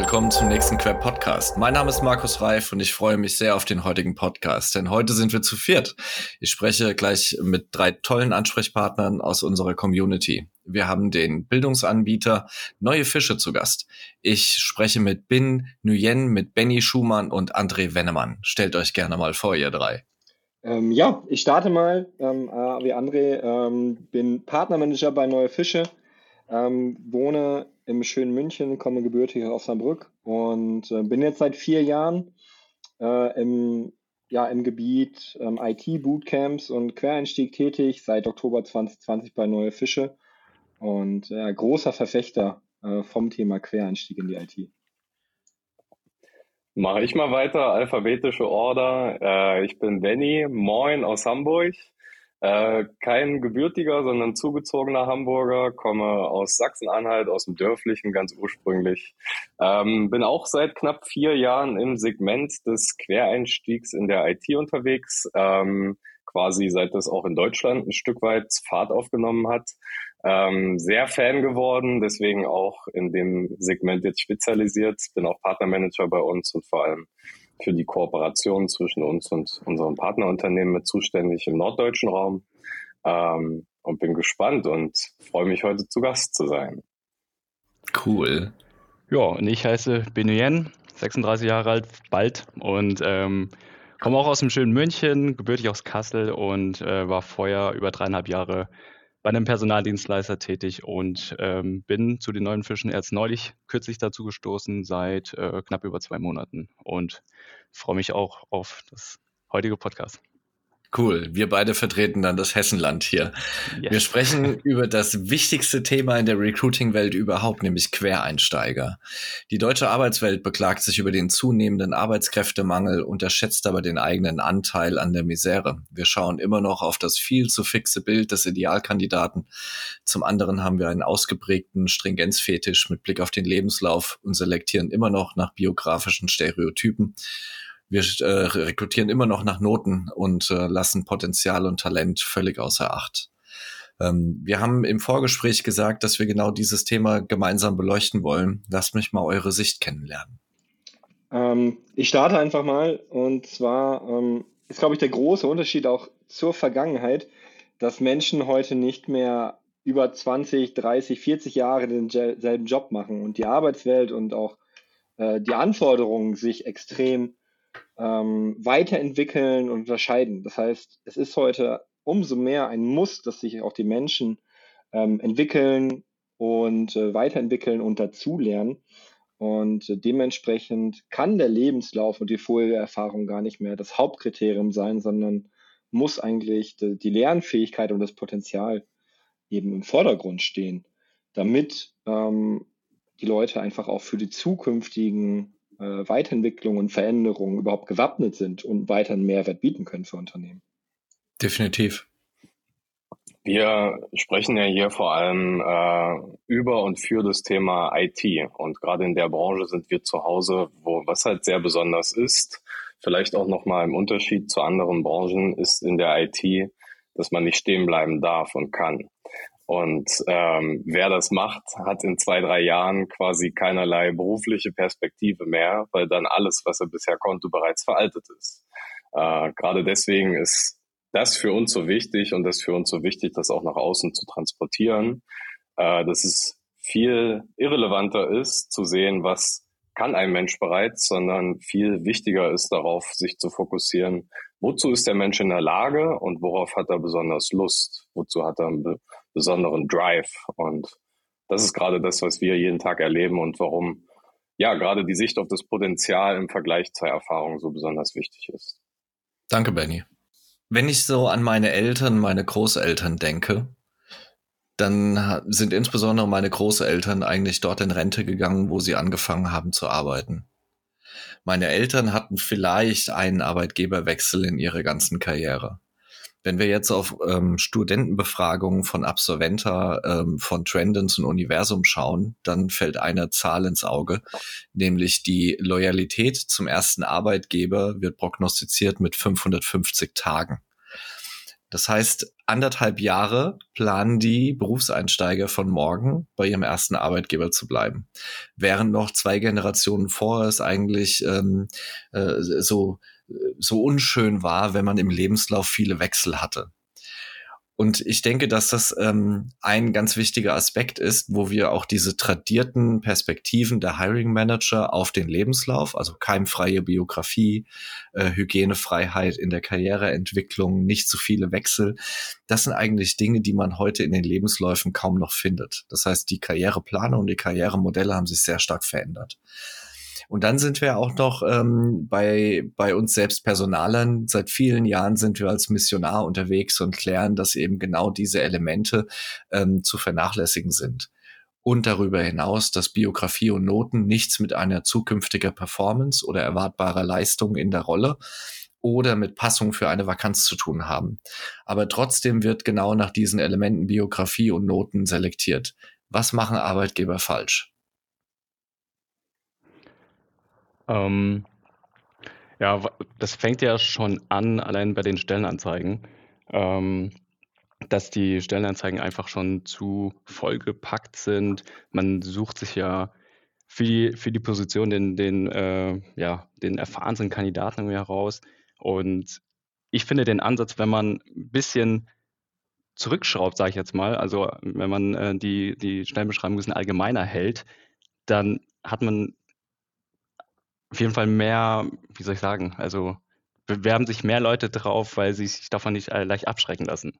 willkommen zum nächsten Quer Podcast. Mein Name ist Markus Reif und ich freue mich sehr auf den heutigen Podcast, denn heute sind wir zu viert. Ich spreche gleich mit drei tollen Ansprechpartnern aus unserer Community. Wir haben den Bildungsanbieter Neue Fische zu Gast. Ich spreche mit Bin Nguyen, mit Benny Schumann und André Wennemann. Stellt euch gerne mal vor, ihr drei. Ähm, ja, ich starte mal ähm, äh, wie André, ähm, bin Partnermanager bei Neue Fische, ähm, wohne im schönen München, komme gebürtig aus Osnabrück und äh, bin jetzt seit vier Jahren äh, im, ja, im Gebiet ähm, IT-Bootcamps und Quereinstieg tätig, seit Oktober 2020 bei Neue Fische und äh, großer Verfechter äh, vom Thema Quereinstieg in die IT. Mache ich mal weiter, alphabetische Order. Äh, ich bin Benny, moin aus Hamburg. Äh, kein gebürtiger, sondern zugezogener Hamburger, komme aus Sachsen-Anhalt, aus dem Dörflichen ganz ursprünglich. Ähm, bin auch seit knapp vier Jahren im Segment des Quereinstiegs in der IT unterwegs, ähm, quasi seit das auch in Deutschland ein Stück weit Fahrt aufgenommen hat. Ähm, sehr Fan geworden, deswegen auch in dem Segment jetzt spezialisiert, bin auch Partnermanager bei uns und vor allem für die Kooperation zwischen uns und unserem Partnerunternehmen mit zuständig im norddeutschen Raum ähm, und bin gespannt und freue mich heute zu Gast zu sein. Cool. Ja, und ich heiße Benuyen, 36 Jahre alt, bald und ähm, komme auch aus dem schönen München, gebürtig aus Kassel und äh, war vorher über dreieinhalb Jahre bei einem Personaldienstleister tätig und ähm, bin zu den neuen Fischen erst neulich kürzlich dazu gestoßen, seit äh, knapp über zwei Monaten und freue mich auch auf das heutige Podcast. Cool. Wir beide vertreten dann das Hessenland hier. Yes. Wir sprechen über das wichtigste Thema in der Recruiting-Welt überhaupt, nämlich Quereinsteiger. Die deutsche Arbeitswelt beklagt sich über den zunehmenden Arbeitskräftemangel, unterschätzt aber den eigenen Anteil an der Misere. Wir schauen immer noch auf das viel zu fixe Bild des Idealkandidaten. Zum anderen haben wir einen ausgeprägten Stringenzfetisch mit Blick auf den Lebenslauf und selektieren immer noch nach biografischen Stereotypen wir äh, rekrutieren immer noch nach Noten und äh, lassen Potenzial und Talent völlig außer Acht. Ähm, wir haben im Vorgespräch gesagt, dass wir genau dieses Thema gemeinsam beleuchten wollen. Lasst mich mal eure Sicht kennenlernen. Ähm, ich starte einfach mal und zwar ähm, ist, glaube ich, der große Unterschied auch zur Vergangenheit, dass Menschen heute nicht mehr über 20, 30, 40 Jahre denselben Job machen und die Arbeitswelt und auch äh, die Anforderungen sich extrem ähm, weiterentwickeln und unterscheiden. Das heißt, es ist heute umso mehr ein Muss, dass sich auch die Menschen ähm, entwickeln und äh, weiterentwickeln und dazulernen. Und äh, dementsprechend kann der Lebenslauf und die vorherige Erfahrung gar nicht mehr das Hauptkriterium sein, sondern muss eigentlich die, die Lernfähigkeit und das Potenzial eben im Vordergrund stehen, damit ähm, die Leute einfach auch für die zukünftigen äh, Weiterentwicklung und Veränderungen überhaupt gewappnet sind und weiter einen Mehrwert bieten können für Unternehmen. Definitiv. Wir sprechen ja hier vor allem äh, über und für das Thema IT. Und gerade in der Branche sind wir zu Hause, wo was halt sehr besonders ist, vielleicht auch nochmal im Unterschied zu anderen Branchen, ist in der IT, dass man nicht stehen bleiben darf und kann. Und ähm, wer das macht, hat in zwei, drei Jahren quasi keinerlei berufliche Perspektive mehr, weil dann alles, was er bisher konnte, bereits veraltet ist. Äh, Gerade deswegen ist das für uns so wichtig und das für uns so wichtig, das auch nach außen zu transportieren, äh, dass es viel irrelevanter ist, zu sehen, was kann ein Mensch bereits, sondern viel wichtiger ist darauf, sich zu fokussieren, wozu ist der Mensch in der Lage und worauf hat er besonders Lust, wozu hat er besonderen Drive. Und das ist gerade das, was wir jeden Tag erleben und warum ja gerade die Sicht auf das Potenzial im Vergleich zur Erfahrung so besonders wichtig ist. Danke, Benny. Wenn ich so an meine Eltern, meine Großeltern denke, dann sind insbesondere meine Großeltern eigentlich dort in Rente gegangen, wo sie angefangen haben zu arbeiten. Meine Eltern hatten vielleicht einen Arbeitgeberwechsel in ihrer ganzen Karriere. Wenn wir jetzt auf ähm, Studentenbefragungen von Absolventer ähm, von Trendens und Universum schauen, dann fällt eine Zahl ins Auge, nämlich die Loyalität zum ersten Arbeitgeber wird prognostiziert mit 550 Tagen. Das heißt, anderthalb Jahre planen die Berufseinsteiger von morgen bei ihrem ersten Arbeitgeber zu bleiben. Während noch zwei Generationen vor es eigentlich ähm, äh, so, so unschön war, wenn man im Lebenslauf viele Wechsel hatte. Und ich denke, dass das ähm, ein ganz wichtiger Aspekt ist, wo wir auch diese tradierten Perspektiven der Hiring Manager auf den Lebenslauf, also keimfreie Biografie, äh, Hygienefreiheit in der Karriereentwicklung, nicht zu viele Wechsel, das sind eigentlich Dinge, die man heute in den Lebensläufen kaum noch findet. Das heißt, die Karriereplanung und die Karrieremodelle haben sich sehr stark verändert. Und dann sind wir auch noch ähm, bei, bei uns selbst Personalern. Seit vielen Jahren sind wir als Missionar unterwegs und klären, dass eben genau diese Elemente ähm, zu vernachlässigen sind. Und darüber hinaus, dass Biografie und Noten nichts mit einer zukünftiger Performance oder erwartbarer Leistung in der Rolle oder mit Passung für eine Vakanz zu tun haben. Aber trotzdem wird genau nach diesen Elementen Biografie und Noten selektiert. Was machen Arbeitgeber falsch? Ähm, ja, das fängt ja schon an, allein bei den Stellenanzeigen, ähm, dass die Stellenanzeigen einfach schon zu vollgepackt sind. Man sucht sich ja für die, für die Position den, den, äh, ja, den erfahrensten Kandidaten heraus. Und ich finde den Ansatz, wenn man ein bisschen zurückschraubt, sage ich jetzt mal, also wenn man äh, die, die Stellenbeschreibung ein bisschen allgemeiner hält, dann hat man auf jeden Fall mehr, wie soll ich sagen, also bewerben sich mehr Leute drauf, weil sie sich davon nicht leicht abschrecken lassen.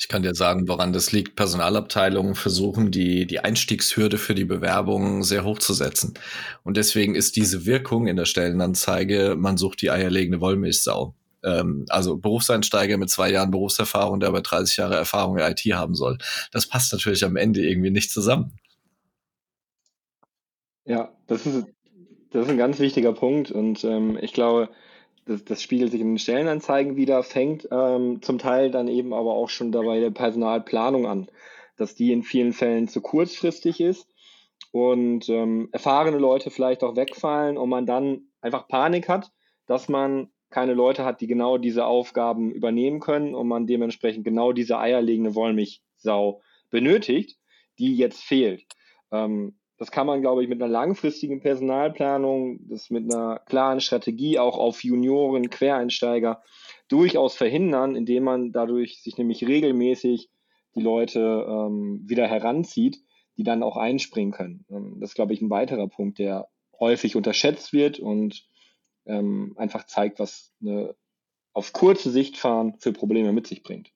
Ich kann dir sagen, woran das liegt. Personalabteilungen versuchen, die, die Einstiegshürde für die Bewerbung sehr hoch zu setzen. Und deswegen ist diese Wirkung in der Stellenanzeige, man sucht die eierlegende Wollmilchsau. Ähm, also Berufseinsteiger mit zwei Jahren Berufserfahrung, der aber 30 Jahre Erfahrung in IT haben soll. Das passt natürlich am Ende irgendwie nicht zusammen. Ja, das ist, das ist ein ganz wichtiger Punkt und ähm, ich glaube, das, das spiegelt sich in den Stellenanzeigen wieder, fängt ähm, zum Teil dann eben aber auch schon dabei der Personalplanung an, dass die in vielen Fällen zu kurzfristig ist und ähm, erfahrene Leute vielleicht auch wegfallen und man dann einfach Panik hat, dass man keine Leute hat, die genau diese Aufgaben übernehmen können und man dementsprechend genau diese eierlegende Wollmilchsau benötigt, die jetzt fehlt. Ähm, das kann man, glaube ich, mit einer langfristigen Personalplanung, das mit einer klaren Strategie auch auf Junioren, Quereinsteiger durchaus verhindern, indem man dadurch sich nämlich regelmäßig die Leute ähm, wieder heranzieht, die dann auch einspringen können. Ähm, das ist, glaube ich, ein weiterer Punkt, der häufig unterschätzt wird und ähm, einfach zeigt, was eine auf kurze Sicht fahren für Probleme mit sich bringt.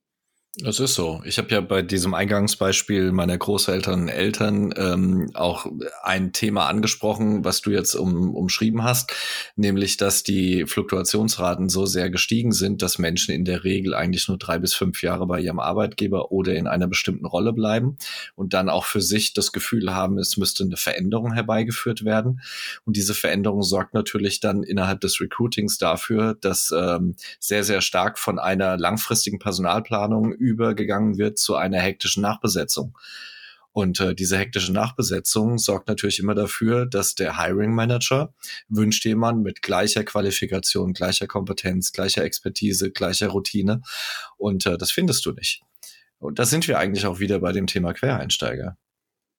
Das ist so. Ich habe ja bei diesem Eingangsbeispiel meiner Großeltern und Eltern ähm, auch ein Thema angesprochen, was du jetzt um, umschrieben hast, nämlich, dass die Fluktuationsraten so sehr gestiegen sind, dass Menschen in der Regel eigentlich nur drei bis fünf Jahre bei ihrem Arbeitgeber oder in einer bestimmten Rolle bleiben und dann auch für sich das Gefühl haben, es müsste eine Veränderung herbeigeführt werden. Und diese Veränderung sorgt natürlich dann innerhalb des Recruitings dafür, dass ähm, sehr, sehr stark von einer langfristigen Personalplanung übergegangen wird zu einer hektischen Nachbesetzung. Und äh, diese hektische Nachbesetzung sorgt natürlich immer dafür, dass der Hiring Manager wünscht jemanden mit gleicher Qualifikation, gleicher Kompetenz, gleicher Expertise, gleicher Routine. Und äh, das findest du nicht. Und da sind wir eigentlich auch wieder bei dem Thema Quereinsteiger.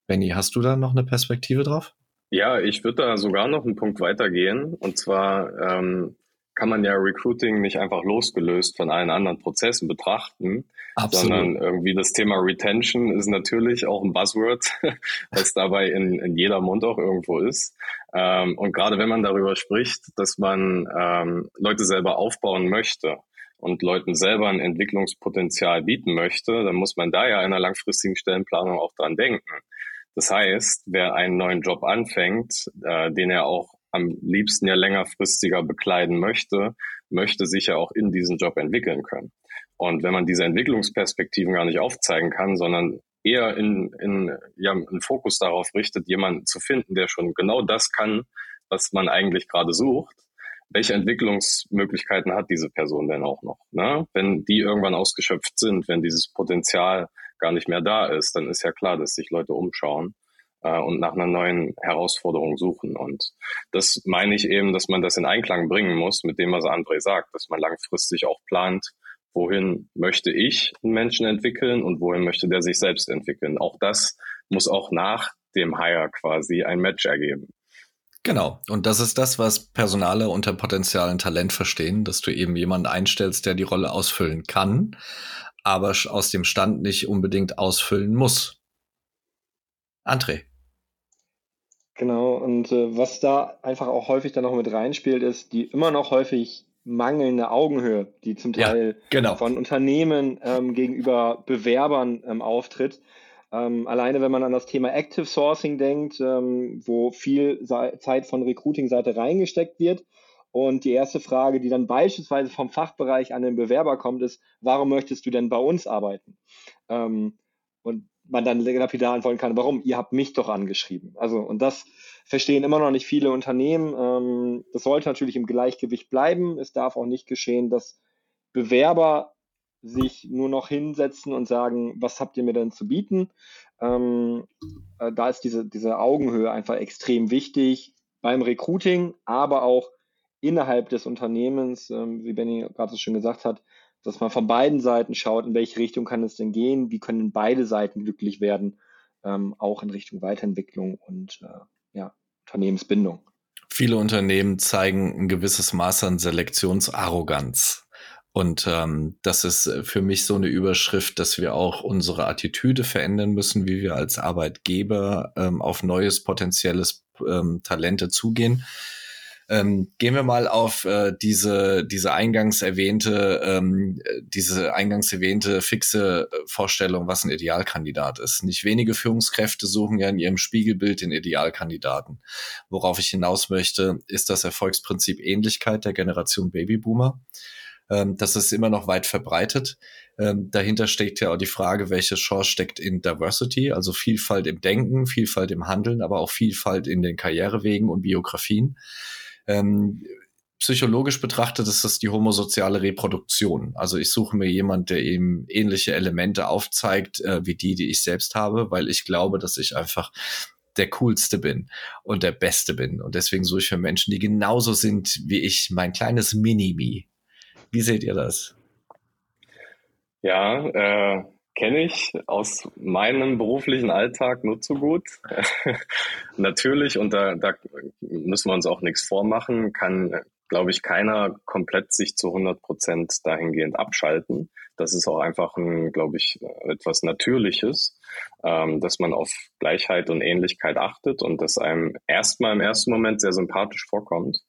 Benny, hast du da noch eine Perspektive drauf? Ja, ich würde da sogar noch einen Punkt weitergehen. Und zwar ähm, kann man ja Recruiting nicht einfach losgelöst von allen anderen Prozessen betrachten, Absolut. sondern irgendwie das Thema Retention ist natürlich auch ein Buzzword, was dabei in, in jeder Mund auch irgendwo ist. Ähm, und gerade wenn man darüber spricht, dass man ähm, Leute selber aufbauen möchte und Leuten selber ein Entwicklungspotenzial bieten möchte, dann muss man da ja in einer langfristigen Stellenplanung auch dran denken. Das heißt, wer einen neuen Job anfängt, äh, den er auch am liebsten ja längerfristiger bekleiden möchte, möchte sich ja auch in diesen Job entwickeln können. Und wenn man diese Entwicklungsperspektiven gar nicht aufzeigen kann, sondern eher in, in ja, einen Fokus darauf richtet, jemanden zu finden, der schon genau das kann, was man eigentlich gerade sucht, welche Entwicklungsmöglichkeiten hat diese Person denn auch noch? Ne? Wenn die irgendwann ausgeschöpft sind, wenn dieses Potenzial gar nicht mehr da ist, dann ist ja klar, dass sich Leute umschauen äh, und nach einer neuen Herausforderung suchen. Und das meine ich eben, dass man das in Einklang bringen muss mit dem, was André sagt, dass man langfristig auch plant, wohin möchte ich einen Menschen entwickeln und wohin möchte der sich selbst entwickeln. Auch das muss auch nach dem Hire quasi ein Match ergeben. Genau. Und das ist das, was Personale unter potenzialen Talent verstehen, dass du eben jemanden einstellst, der die Rolle ausfüllen kann, aber aus dem Stand nicht unbedingt ausfüllen muss. André. Genau, und äh, was da einfach auch häufig dann noch mit reinspielt, ist die immer noch häufig mangelnde Augenhöhe, die zum Teil ja, genau. von Unternehmen ähm, gegenüber Bewerbern ähm, auftritt. Ähm, alleine wenn man an das Thema Active Sourcing denkt, ähm, wo viel Zeit von Recruiting-Seite reingesteckt wird. Und die erste Frage, die dann beispielsweise vom Fachbereich an den Bewerber kommt, ist, warum möchtest du denn bei uns arbeiten? Ähm, und man dann lapidar antworten kann, warum? Ihr habt mich doch angeschrieben. Also, und das verstehen immer noch nicht viele Unternehmen. Ähm, das sollte natürlich im Gleichgewicht bleiben. Es darf auch nicht geschehen, dass Bewerber sich nur noch hinsetzen und sagen, was habt ihr mir denn zu bieten? Ähm, äh, da ist diese, diese Augenhöhe einfach extrem wichtig beim Recruiting, aber auch innerhalb des Unternehmens, ähm, wie Benny gerade so schön gesagt hat, dass man von beiden Seiten schaut, in welche Richtung kann es denn gehen, wie können beide Seiten glücklich werden, ähm, auch in Richtung Weiterentwicklung und äh, ja, Unternehmensbindung. Viele Unternehmen zeigen ein gewisses Maß an Selektionsarroganz. Und ähm, das ist für mich so eine Überschrift, dass wir auch unsere Attitüde verändern müssen, wie wir als Arbeitgeber ähm, auf neues potenzielles ähm, Talente zugehen. Ähm, gehen wir mal auf äh, diese, diese eingangs erwähnte, ähm, diese eingangs erwähnte fixe äh, Vorstellung, was ein Idealkandidat ist. Nicht wenige Führungskräfte suchen ja in ihrem Spiegelbild den Idealkandidaten. Worauf ich hinaus möchte, ist das Erfolgsprinzip Ähnlichkeit der Generation Babyboomer. Ähm, das ist immer noch weit verbreitet. Ähm, dahinter steckt ja auch die Frage, welche Chance steckt in Diversity, also Vielfalt im Denken, Vielfalt im Handeln, aber auch Vielfalt in den Karrierewegen und Biografien. Ähm, psychologisch betrachtet ist das die homosoziale Reproduktion. Also ich suche mir jemand, der eben ähnliche Elemente aufzeigt, äh, wie die, die ich selbst habe, weil ich glaube, dass ich einfach der coolste bin und der beste bin. Und deswegen suche ich für Menschen, die genauso sind wie ich, mein kleines Mini-Me. Wie seht ihr das? Ja, äh, kenne ich aus meinem beruflichen Alltag nur zu gut. Natürlich, und da, da müssen wir uns auch nichts vormachen, kann, glaube ich, keiner komplett sich zu 100 Prozent dahingehend abschalten. Das ist auch einfach ein, glaube ich, etwas Natürliches, ähm, dass man auf Gleichheit und Ähnlichkeit achtet und das einem erstmal im ersten Moment sehr sympathisch vorkommt.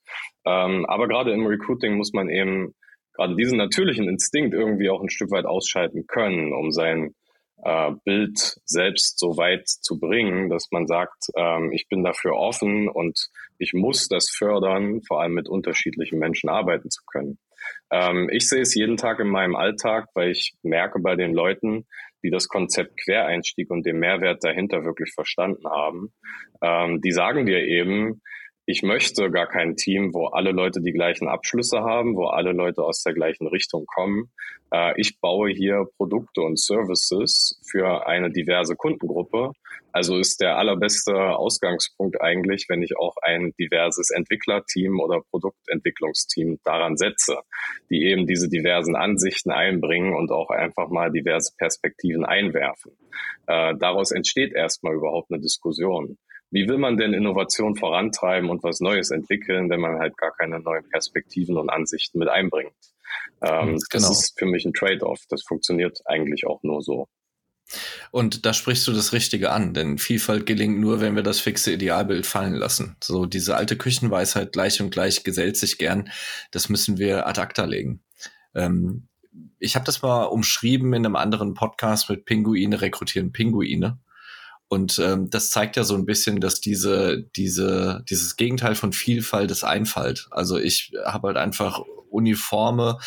Ähm, aber gerade im Recruiting muss man eben gerade diesen natürlichen Instinkt irgendwie auch ein Stück weit ausschalten können, um sein äh, Bild selbst so weit zu bringen, dass man sagt, ähm, ich bin dafür offen und ich muss das fördern, vor allem mit unterschiedlichen Menschen arbeiten zu können. Ähm, ich sehe es jeden Tag in meinem Alltag, weil ich merke bei den Leuten, die das Konzept Quereinstieg und den Mehrwert dahinter wirklich verstanden haben, ähm, die sagen dir eben, ich möchte gar kein Team, wo alle Leute die gleichen Abschlüsse haben, wo alle Leute aus der gleichen Richtung kommen. Äh, ich baue hier Produkte und Services für eine diverse Kundengruppe. Also ist der allerbeste Ausgangspunkt eigentlich, wenn ich auch ein diverses Entwicklerteam oder Produktentwicklungsteam daran setze, die eben diese diversen Ansichten einbringen und auch einfach mal diverse Perspektiven einwerfen. Äh, daraus entsteht erstmal überhaupt eine Diskussion wie will man denn Innovation vorantreiben und was Neues entwickeln, wenn man halt gar keine neuen Perspektiven und Ansichten mit einbringt? Ähm, genau. Das ist für mich ein Trade-off. Das funktioniert eigentlich auch nur so. Und da sprichst du das Richtige an, denn Vielfalt gelingt nur, wenn wir das fixe Idealbild fallen lassen. So diese alte Küchenweisheit gleich und gleich gesellt sich gern, das müssen wir ad acta legen. Ähm, ich habe das mal umschrieben in einem anderen Podcast mit Pinguine rekrutieren Pinguine. Und ähm, das zeigt ja so ein bisschen, dass diese, diese, dieses Gegenteil von Vielfalt ist Einfalt. Also ich habe halt einfach uniforme,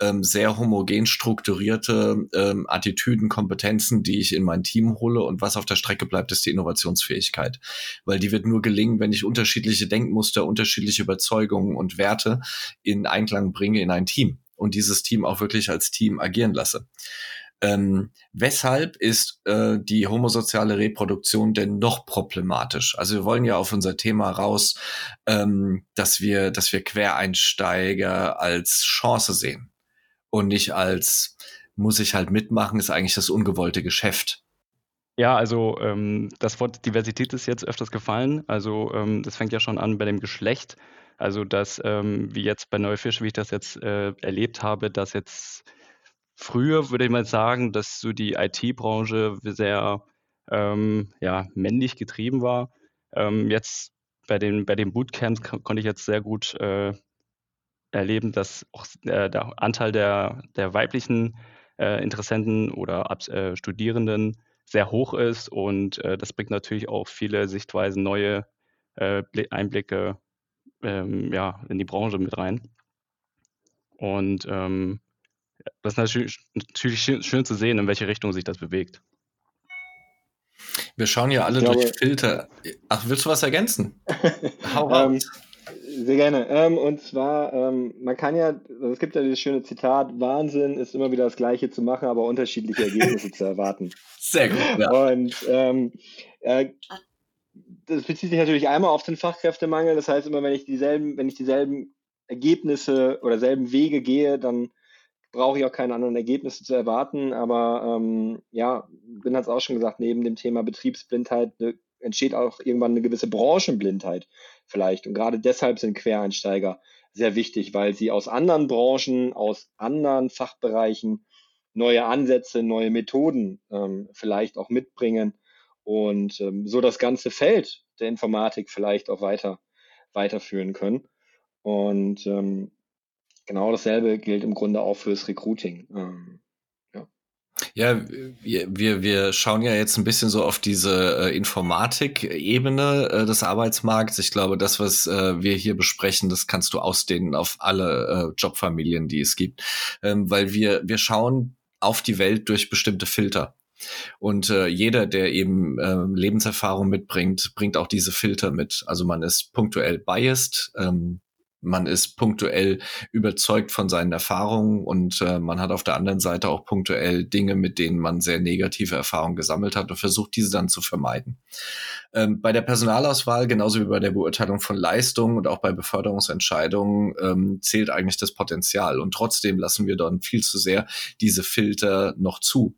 ähm, sehr homogen strukturierte ähm, Attitüden, Kompetenzen, die ich in mein Team hole. Und was auf der Strecke bleibt, ist die Innovationsfähigkeit. Weil die wird nur gelingen, wenn ich unterschiedliche Denkmuster, unterschiedliche Überzeugungen und Werte in Einklang bringe in ein Team und dieses Team auch wirklich als Team agieren lasse. Ähm, weshalb ist äh, die homosoziale Reproduktion denn noch problematisch? Also wir wollen ja auf unser Thema raus, ähm, dass wir, dass wir Quereinsteiger als Chance sehen. und nicht als muss ich halt mitmachen, ist eigentlich das ungewollte Geschäft. Ja, also ähm, das Wort Diversität ist jetzt öfters gefallen. Also ähm, das fängt ja schon an bei dem Geschlecht. Also dass, ähm, wie jetzt bei Neufisch, wie ich das jetzt äh, erlebt habe, dass jetzt früher, würde ich mal sagen, dass so die IT-Branche sehr ähm, ja, männlich getrieben war. Ähm, jetzt bei den, bei den Bootcamps konnte ich jetzt sehr gut äh, erleben, dass auch äh, der Anteil der, der weiblichen äh, Interessenten oder Ab äh, Studierenden sehr hoch ist und äh, das bringt natürlich auch viele Sichtweisen, neue äh, Einblicke ähm, ja, in die Branche mit rein. Und ähm, das ist natürlich, natürlich schön, schön, zu sehen, in welche Richtung sich das bewegt. Wir schauen ja alle glaube, durch Filter. Ach, willst du was ergänzen? Hau. Ähm, sehr gerne. Ähm, und zwar, ähm, man kann ja, also es gibt ja dieses schöne Zitat, Wahnsinn ist immer wieder das Gleiche zu machen, aber unterschiedliche Ergebnisse zu erwarten. Sehr gut. Ja. Und ähm, äh, das bezieht sich natürlich einmal auf den Fachkräftemangel. Das heißt, immer wenn ich dieselben, wenn ich dieselben Ergebnisse oder selben Wege gehe, dann brauche ich auch keine anderen Ergebnisse zu erwarten. Aber ähm, ja, bin hat es auch schon gesagt, neben dem Thema Betriebsblindheit ne, entsteht auch irgendwann eine gewisse Branchenblindheit vielleicht. Und gerade deshalb sind Quereinsteiger sehr wichtig, weil sie aus anderen Branchen, aus anderen Fachbereichen neue Ansätze, neue Methoden ähm, vielleicht auch mitbringen und ähm, so das ganze Feld der Informatik vielleicht auch weiter weiterführen können. Und ähm, genau dasselbe gilt im Grunde auch fürs Recruiting. Ähm, ja, wir, wir, wir schauen ja jetzt ein bisschen so auf diese äh, Informatik-Ebene äh, des Arbeitsmarkts. Ich glaube, das, was äh, wir hier besprechen, das kannst du ausdehnen auf alle äh, Jobfamilien, die es gibt. Ähm, weil wir, wir schauen auf die Welt durch bestimmte Filter. Und äh, jeder, der eben äh, Lebenserfahrung mitbringt, bringt auch diese Filter mit. Also man ist punktuell biased, ähm, man ist punktuell überzeugt von seinen Erfahrungen und äh, man hat auf der anderen Seite auch punktuell Dinge, mit denen man sehr negative Erfahrungen gesammelt hat und versucht, diese dann zu vermeiden. Ähm, bei der Personalauswahl, genauso wie bei der Beurteilung von Leistungen und auch bei Beförderungsentscheidungen, ähm, zählt eigentlich das Potenzial. Und trotzdem lassen wir dann viel zu sehr diese Filter noch zu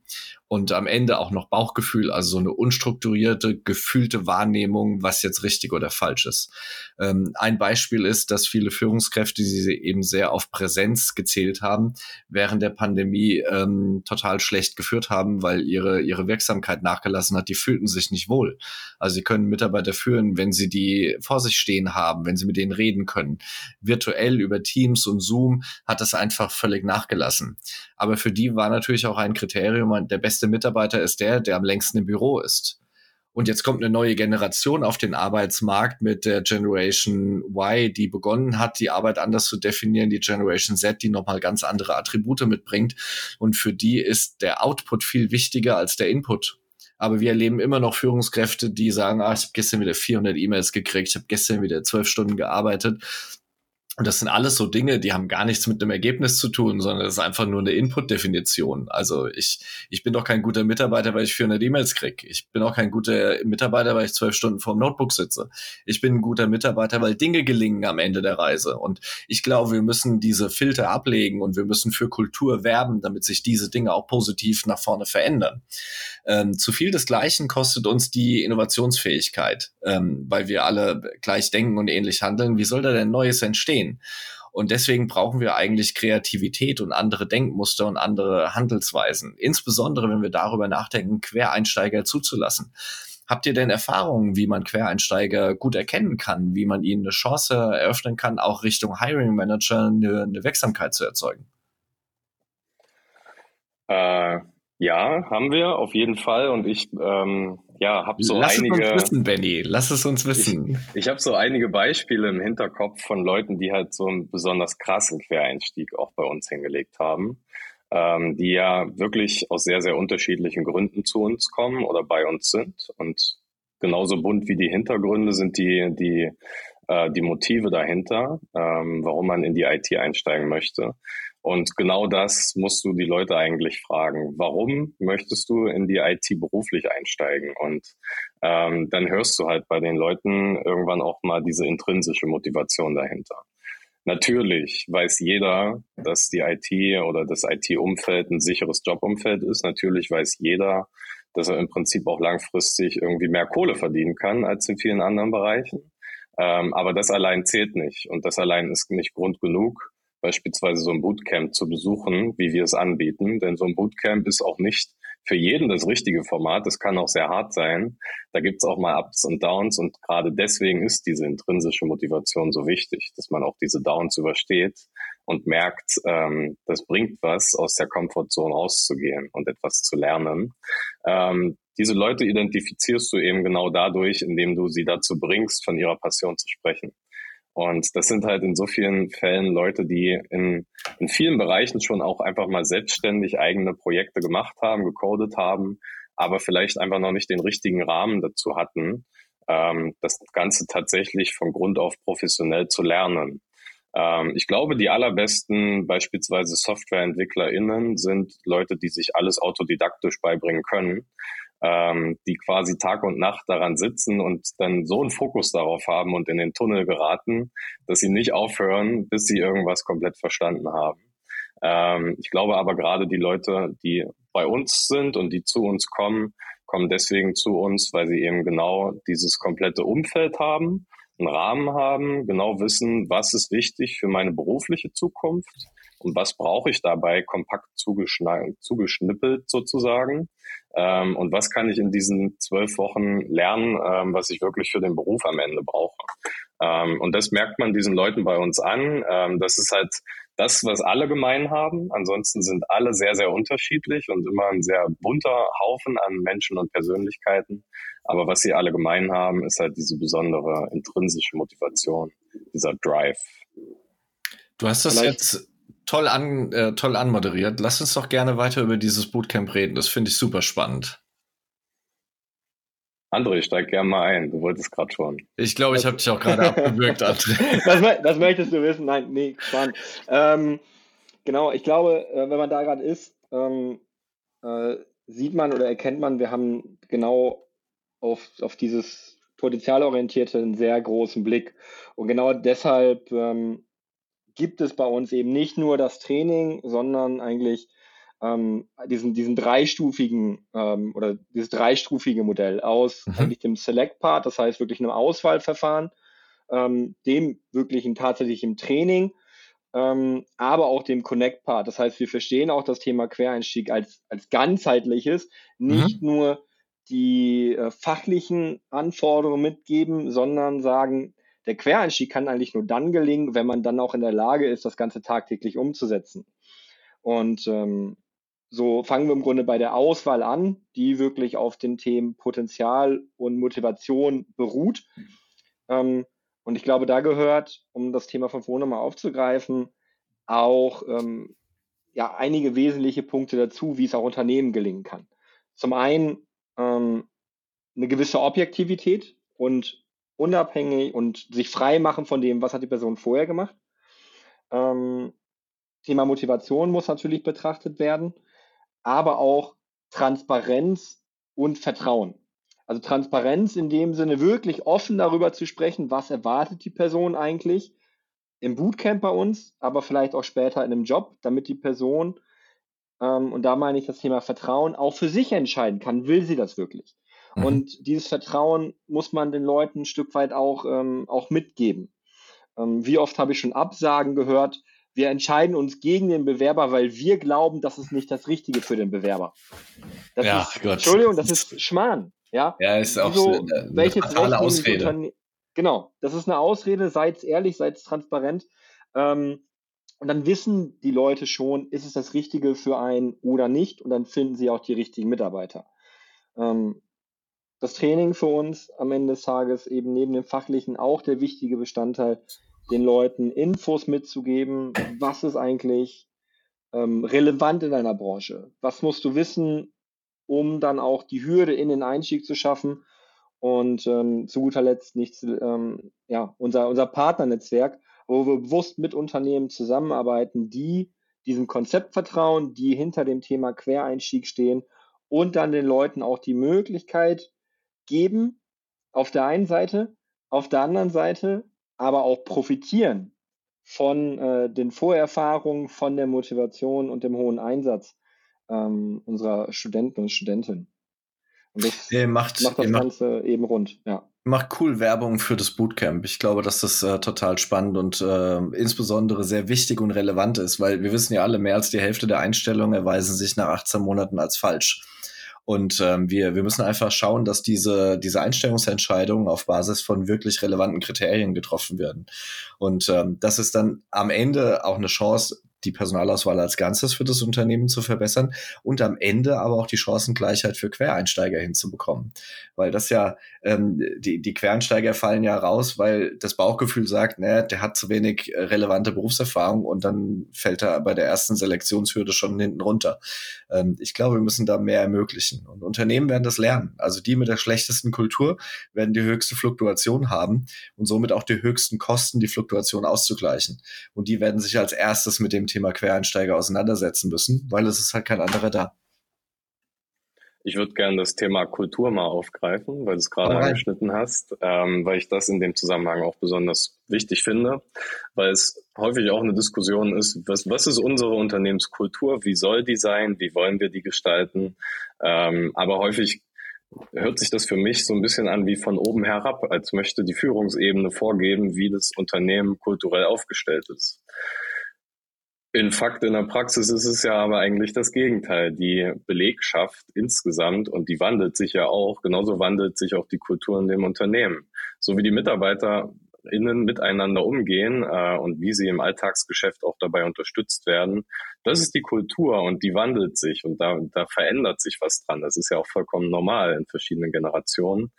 und am Ende auch noch Bauchgefühl, also so eine unstrukturierte, gefühlte Wahrnehmung, was jetzt richtig oder falsch ist. Ähm, ein Beispiel ist, dass viele Führungskräfte, die eben sehr auf Präsenz gezählt haben, während der Pandemie ähm, total schlecht geführt haben, weil ihre, ihre Wirksamkeit nachgelassen hat. Die fühlten sich nicht wohl. Also sie können Mitarbeiter führen, wenn sie die vor sich stehen haben, wenn sie mit denen reden können. Virtuell über Teams und Zoom hat das einfach völlig nachgelassen. Aber für die war natürlich auch ein Kriterium, der beste Mitarbeiter ist der, der am längsten im Büro ist. Und jetzt kommt eine neue Generation auf den Arbeitsmarkt mit der Generation Y, die begonnen hat, die Arbeit anders zu definieren, die Generation Z, die nochmal ganz andere Attribute mitbringt. Und für die ist der Output viel wichtiger als der Input. Aber wir erleben immer noch Führungskräfte, die sagen, ah, ich habe gestern wieder 400 E-Mails gekriegt, ich habe gestern wieder zwölf Stunden gearbeitet. Und das sind alles so Dinge, die haben gar nichts mit einem Ergebnis zu tun, sondern das ist einfach nur eine Input-Definition. Also ich, ich bin doch kein guter Mitarbeiter, weil ich 400 E-Mails krieg. Ich bin auch kein guter Mitarbeiter, weil ich zwölf Stunden vorm Notebook sitze. Ich bin ein guter Mitarbeiter, weil Dinge gelingen am Ende der Reise. Und ich glaube, wir müssen diese Filter ablegen und wir müssen für Kultur werben, damit sich diese Dinge auch positiv nach vorne verändern. Ähm, zu viel desgleichen kostet uns die Innovationsfähigkeit, ähm, weil wir alle gleich denken und ähnlich handeln. Wie soll da denn Neues entstehen? Sehen. Und deswegen brauchen wir eigentlich Kreativität und andere Denkmuster und andere Handelsweisen. Insbesondere, wenn wir darüber nachdenken, Quereinsteiger zuzulassen. Habt ihr denn Erfahrungen, wie man Quereinsteiger gut erkennen kann, wie man ihnen eine Chance eröffnen kann, auch Richtung Hiring Manager eine, eine Wirksamkeit zu erzeugen? Äh, ja, haben wir auf jeden Fall. Und ich ähm, ja, habe so Lass einige. Lass es uns wissen, Benny. Lass es uns wissen. Ich, ich habe so einige Beispiele im Hinterkopf von Leuten, die halt so einen besonders krassen Quereinstieg auch bei uns hingelegt haben, ähm, die ja wirklich aus sehr, sehr unterschiedlichen Gründen zu uns kommen oder bei uns sind. Und genauso bunt wie die Hintergründe sind die, die, äh, die Motive dahinter, ähm, warum man in die IT einsteigen möchte. Und genau das musst du die Leute eigentlich fragen. Warum möchtest du in die IT beruflich einsteigen? Und ähm, dann hörst du halt bei den Leuten irgendwann auch mal diese intrinsische Motivation dahinter. Natürlich weiß jeder, dass die IT oder das IT-Umfeld ein sicheres Jobumfeld ist. Natürlich weiß jeder, dass er im Prinzip auch langfristig irgendwie mehr Kohle verdienen kann als in vielen anderen Bereichen. Ähm, aber das allein zählt nicht und das allein ist nicht Grund genug, beispielsweise so ein Bootcamp zu besuchen, wie wir es anbieten. Denn so ein Bootcamp ist auch nicht für jeden das richtige Format. Das kann auch sehr hart sein. Da gibt es auch mal Ups und Downs und gerade deswegen ist diese intrinsische Motivation so wichtig, dass man auch diese Downs übersteht und merkt, ähm, das bringt was, aus der Komfortzone rauszugehen und etwas zu lernen. Ähm, diese Leute identifizierst du eben genau dadurch, indem du sie dazu bringst, von ihrer Passion zu sprechen. Und das sind halt in so vielen Fällen Leute, die in, in vielen Bereichen schon auch einfach mal selbstständig eigene Projekte gemacht haben, gecodet haben, aber vielleicht einfach noch nicht den richtigen Rahmen dazu hatten, ähm, das Ganze tatsächlich von Grund auf professionell zu lernen. Ähm, ich glaube, die allerbesten beispielsweise SoftwareentwicklerInnen sind Leute, die sich alles autodidaktisch beibringen können ähm, die quasi Tag und Nacht daran sitzen und dann so einen Fokus darauf haben und in den Tunnel geraten, dass sie nicht aufhören, bis sie irgendwas komplett verstanden haben. Ähm, ich glaube aber gerade die Leute, die bei uns sind und die zu uns kommen, kommen deswegen zu uns, weil sie eben genau dieses komplette Umfeld haben, einen Rahmen haben, genau wissen, was ist wichtig für meine berufliche Zukunft und was brauche ich dabei kompakt zugeschnippelt sozusagen ähm, und was kann ich in diesen zwölf Wochen lernen, ähm, was ich wirklich für den Beruf am Ende brauche. Ähm, und das merkt man diesen Leuten bei uns an. Ähm, das ist halt das, was alle gemein haben. Ansonsten sind alle sehr, sehr unterschiedlich und immer ein sehr bunter Haufen an Menschen und Persönlichkeiten. Aber was sie alle gemein haben, ist halt diese besondere intrinsische Motivation, dieser Drive. Du hast das Vielleicht jetzt toll, an, äh, toll anmoderiert. Lass uns doch gerne weiter über dieses Bootcamp reden. Das finde ich super spannend. André, steig gerne mal ein. Du wolltest gerade schon. Ich glaube, ich habe dich auch gerade abgewürgt, André. das, das, möchtest du wissen? Nein, nee, spannend. Ähm, genau, ich glaube, äh, wenn man da gerade ist, ähm, äh, sieht man oder erkennt man, wir haben genau auf, auf dieses Potenzialorientierte einen sehr großen Blick. Und genau deshalb ähm, gibt es bei uns eben nicht nur das Training, sondern eigentlich ähm, diesen, diesen dreistufigen ähm, oder dieses dreistufige Modell aus mhm. eigentlich dem Select-Part, das heißt wirklich einem Auswahlverfahren, ähm, dem wirklichen tatsächlichen Training, ähm, aber auch dem Connect-Part. Das heißt, wir verstehen auch das Thema Quereinstieg als, als ganzheitliches, nicht mhm. nur die äh, fachlichen Anforderungen mitgeben, sondern sagen, der Quereinstieg kann eigentlich nur dann gelingen, wenn man dann auch in der Lage ist, das Ganze tagtäglich umzusetzen. Und ähm, so fangen wir im Grunde bei der Auswahl an, die wirklich auf den Themen Potenzial und Motivation beruht. Ähm, und ich glaube, da gehört, um das Thema von vorhin nochmal aufzugreifen, auch ähm, ja, einige wesentliche Punkte dazu, wie es auch Unternehmen gelingen kann. Zum einen ähm, eine gewisse Objektivität und unabhängig und sich frei machen von dem, was hat die Person vorher gemacht. Ähm, Thema Motivation muss natürlich betrachtet werden, aber auch Transparenz und Vertrauen. Also Transparenz in dem Sinne wirklich offen darüber zu sprechen, was erwartet die Person eigentlich im Bootcamp bei uns, aber vielleicht auch später in einem Job, damit die Person, ähm, und da meine ich das Thema Vertrauen, auch für sich entscheiden kann, will sie das wirklich. Mhm. Und dieses Vertrauen muss man den Leuten ein Stück weit auch, ähm, auch mitgeben. Ähm, wie oft habe ich schon Absagen gehört, wir entscheiden uns gegen den Bewerber, weil wir glauben, das ist nicht das Richtige für den Bewerber. Das ja, ist, Gott. Entschuldigung, das ist Schmarrn. Ja, ja ist auch so, eine, eine Ausrede. Genau, das ist eine Ausrede, seid ehrlich, seid transparent. Ähm, und dann wissen die Leute schon, ist es das Richtige für einen oder nicht. Und dann finden sie auch die richtigen Mitarbeiter. Ähm, das Training für uns am Ende des Tages eben neben dem fachlichen auch der wichtige Bestandteil, den Leuten Infos mitzugeben, was ist eigentlich ähm, relevant in deiner Branche, was musst du wissen, um dann auch die Hürde in den Einstieg zu schaffen? Und ähm, zu guter Letzt nicht ähm, ja unser unser Partnernetzwerk, wo wir bewusst mit Unternehmen zusammenarbeiten, die diesem Konzept vertrauen, die hinter dem Thema Quereinstieg stehen und dann den Leuten auch die Möglichkeit geben, auf der einen Seite, auf der anderen Seite aber auch profitieren von äh, den Vorerfahrungen, von der Motivation und dem hohen Einsatz ähm, unserer Studenten und Studentinnen. Und das ihr macht, macht das Ganze macht, eben rund, ja. Macht cool Werbung für das Bootcamp. Ich glaube, dass das äh, total spannend und äh, insbesondere sehr wichtig und relevant ist, weil wir wissen ja alle, mehr als die Hälfte der Einstellungen erweisen sich nach 18 Monaten als falsch. Und ähm, wir, wir müssen einfach schauen, dass diese, diese Einstellungsentscheidungen auf Basis von wirklich relevanten Kriterien getroffen werden. Und ähm, das ist dann am Ende auch eine Chance, die Personalauswahl als Ganzes für das Unternehmen zu verbessern und am Ende aber auch die Chancengleichheit für Quereinsteiger hinzubekommen. Weil das ja, ähm, die, die Quereinsteiger fallen ja raus, weil das Bauchgefühl sagt, naja, der hat zu wenig äh, relevante Berufserfahrung und dann fällt er bei der ersten Selektionshürde schon hinten runter. Ähm, ich glaube, wir müssen da mehr ermöglichen. Und Unternehmen werden das lernen. Also die mit der schlechtesten Kultur werden die höchste Fluktuation haben und somit auch die höchsten Kosten, die Fluktuation auszugleichen. Und die werden sich als erstes mit dem Thema Quereinsteiger auseinandersetzen müssen, weil es ist halt kein anderer da. Ich würde gerne das Thema Kultur mal aufgreifen, weil du es gerade angeschnitten hast, ähm, weil ich das in dem Zusammenhang auch besonders wichtig finde, weil es häufig auch eine Diskussion ist, was, was ist unsere Unternehmenskultur, wie soll die sein, wie wollen wir die gestalten, ähm, aber häufig hört sich das für mich so ein bisschen an wie von oben herab, als möchte die Führungsebene vorgeben, wie das Unternehmen kulturell aufgestellt ist. In Fakt, in der Praxis ist es ja aber eigentlich das Gegenteil. Die Belegschaft insgesamt, und die wandelt sich ja auch, genauso wandelt sich auch die Kultur in dem Unternehmen. So wie die MitarbeiterInnen miteinander umgehen äh, und wie sie im Alltagsgeschäft auch dabei unterstützt werden, das ist die Kultur und die wandelt sich und da, da verändert sich was dran. Das ist ja auch vollkommen normal in verschiedenen Generationen.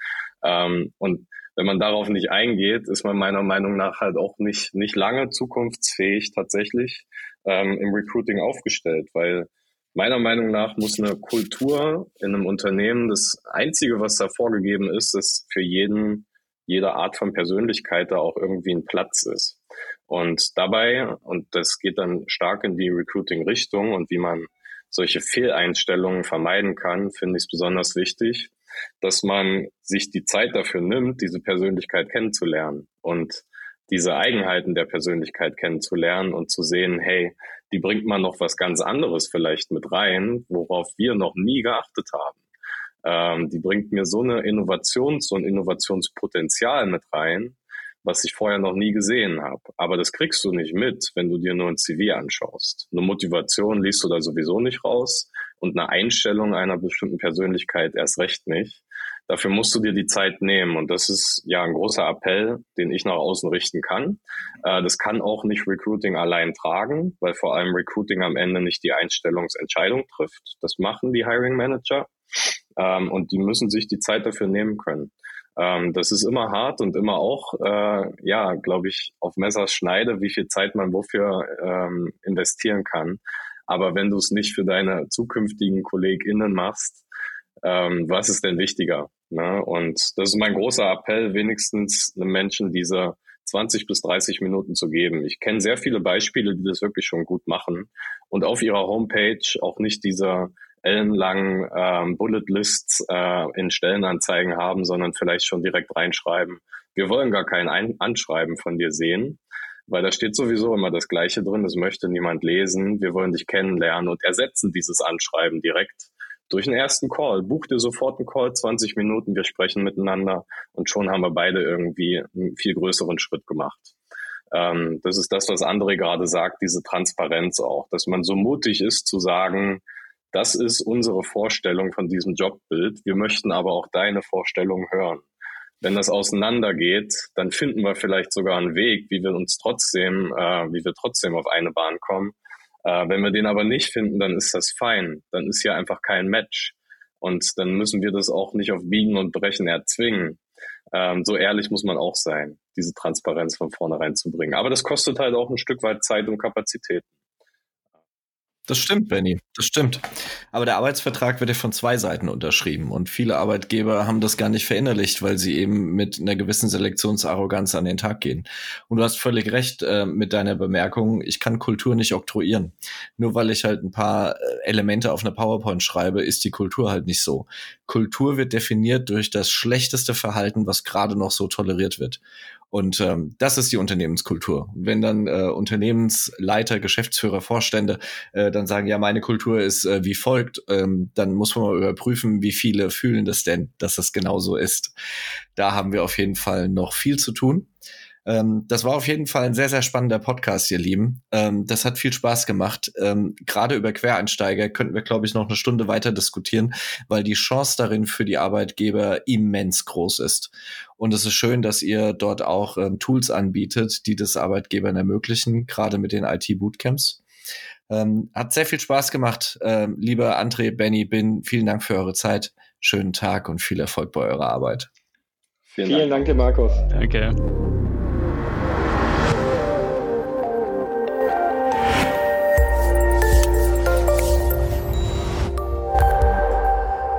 Ähm, und wenn man darauf nicht eingeht, ist man meiner Meinung nach halt auch nicht, nicht lange zukunftsfähig tatsächlich ähm, im Recruiting aufgestellt, weil meiner Meinung nach muss eine Kultur in einem Unternehmen das Einzige, was da vorgegeben ist, ist für jeden, jede Art von Persönlichkeit da auch irgendwie ein Platz ist. Und dabei, und das geht dann stark in die Recruiting-Richtung und wie man solche Fehleinstellungen vermeiden kann, finde ich es besonders wichtig, dass man sich die Zeit dafür nimmt, diese Persönlichkeit kennenzulernen und diese Eigenheiten der Persönlichkeit kennenzulernen und zu sehen, hey, die bringt man noch was ganz anderes vielleicht mit rein, worauf wir noch nie geachtet haben. Ähm, die bringt mir so eine Innovations- und Innovationspotenzial mit rein, was ich vorher noch nie gesehen habe. Aber das kriegst du nicht mit, wenn du dir nur ein CV anschaust. Eine Motivation liest du da sowieso nicht raus und eine Einstellung einer bestimmten Persönlichkeit erst recht nicht. Dafür musst du dir die Zeit nehmen und das ist ja ein großer Appell, den ich nach außen richten kann. Äh, das kann auch nicht Recruiting allein tragen, weil vor allem Recruiting am Ende nicht die Einstellungsentscheidung trifft. Das machen die Hiring Manager ähm, und die müssen sich die Zeit dafür nehmen können. Ähm, das ist immer hart und immer auch, äh, ja, glaube ich, auf Messers Schneide, wie viel Zeit man wofür ähm, investieren kann. Aber wenn du es nicht für deine zukünftigen KollegInnen machst, ähm, was ist denn wichtiger? Ne? Und das ist mein großer Appell, wenigstens einem Menschen diese 20 bis 30 Minuten zu geben. Ich kenne sehr viele Beispiele, die das wirklich schon gut machen und auf ihrer Homepage auch nicht diese ellenlangen ähm, Bullet Lists äh, in Stellenanzeigen haben, sondern vielleicht schon direkt reinschreiben. Wir wollen gar kein Ein Anschreiben von dir sehen, weil da steht sowieso immer das Gleiche drin, das möchte niemand lesen. Wir wollen dich kennenlernen und ersetzen dieses Anschreiben direkt durch einen ersten Call. Buch dir sofort einen Call, 20 Minuten, wir sprechen miteinander und schon haben wir beide irgendwie einen viel größeren Schritt gemacht. Ähm, das ist das, was André gerade sagt, diese Transparenz auch, dass man so mutig ist zu sagen, das ist unsere Vorstellung von diesem Jobbild. Wir möchten aber auch deine Vorstellung hören. Wenn das auseinandergeht, dann finden wir vielleicht sogar einen Weg, wie wir uns trotzdem, äh, wie wir trotzdem auf eine Bahn kommen. Äh, wenn wir den aber nicht finden, dann ist das fein. Dann ist hier einfach kein Match. Und dann müssen wir das auch nicht auf Biegen und Brechen erzwingen. Ähm, so ehrlich muss man auch sein, diese Transparenz von vornherein zu bringen. Aber das kostet halt auch ein Stück weit Zeit und Kapazitäten. Das stimmt, Benny, das stimmt. Aber der Arbeitsvertrag wird ja von zwei Seiten unterschrieben und viele Arbeitgeber haben das gar nicht verinnerlicht, weil sie eben mit einer gewissen Selektionsarroganz an den Tag gehen. Und du hast völlig recht äh, mit deiner Bemerkung, ich kann Kultur nicht oktroyieren. Nur weil ich halt ein paar äh, Elemente auf einer PowerPoint schreibe, ist die Kultur halt nicht so. Kultur wird definiert durch das schlechteste Verhalten, was gerade noch so toleriert wird. Und ähm, das ist die Unternehmenskultur. Wenn dann äh, Unternehmensleiter, Geschäftsführer, Vorstände äh, dann sagen, ja, meine Kultur ist äh, wie folgt, ähm, dann muss man mal überprüfen, wie viele fühlen das denn, dass das genauso ist. Da haben wir auf jeden Fall noch viel zu tun. Ähm, das war auf jeden Fall ein sehr, sehr spannender Podcast, ihr Lieben. Ähm, das hat viel Spaß gemacht. Ähm, Gerade über Quereinsteiger könnten wir, glaube ich, noch eine Stunde weiter diskutieren, weil die Chance darin für die Arbeitgeber immens groß ist. Und es ist schön, dass ihr dort auch ähm, Tools anbietet, die das Arbeitgebern ermöglichen, gerade mit den IT-Bootcamps. Ähm, hat sehr viel Spaß gemacht. Ähm, lieber André, Benny, Bin, vielen Dank für eure Zeit. Schönen Tag und viel Erfolg bei eurer Arbeit. Vielen, vielen Dank. Dank, Markus. Danke.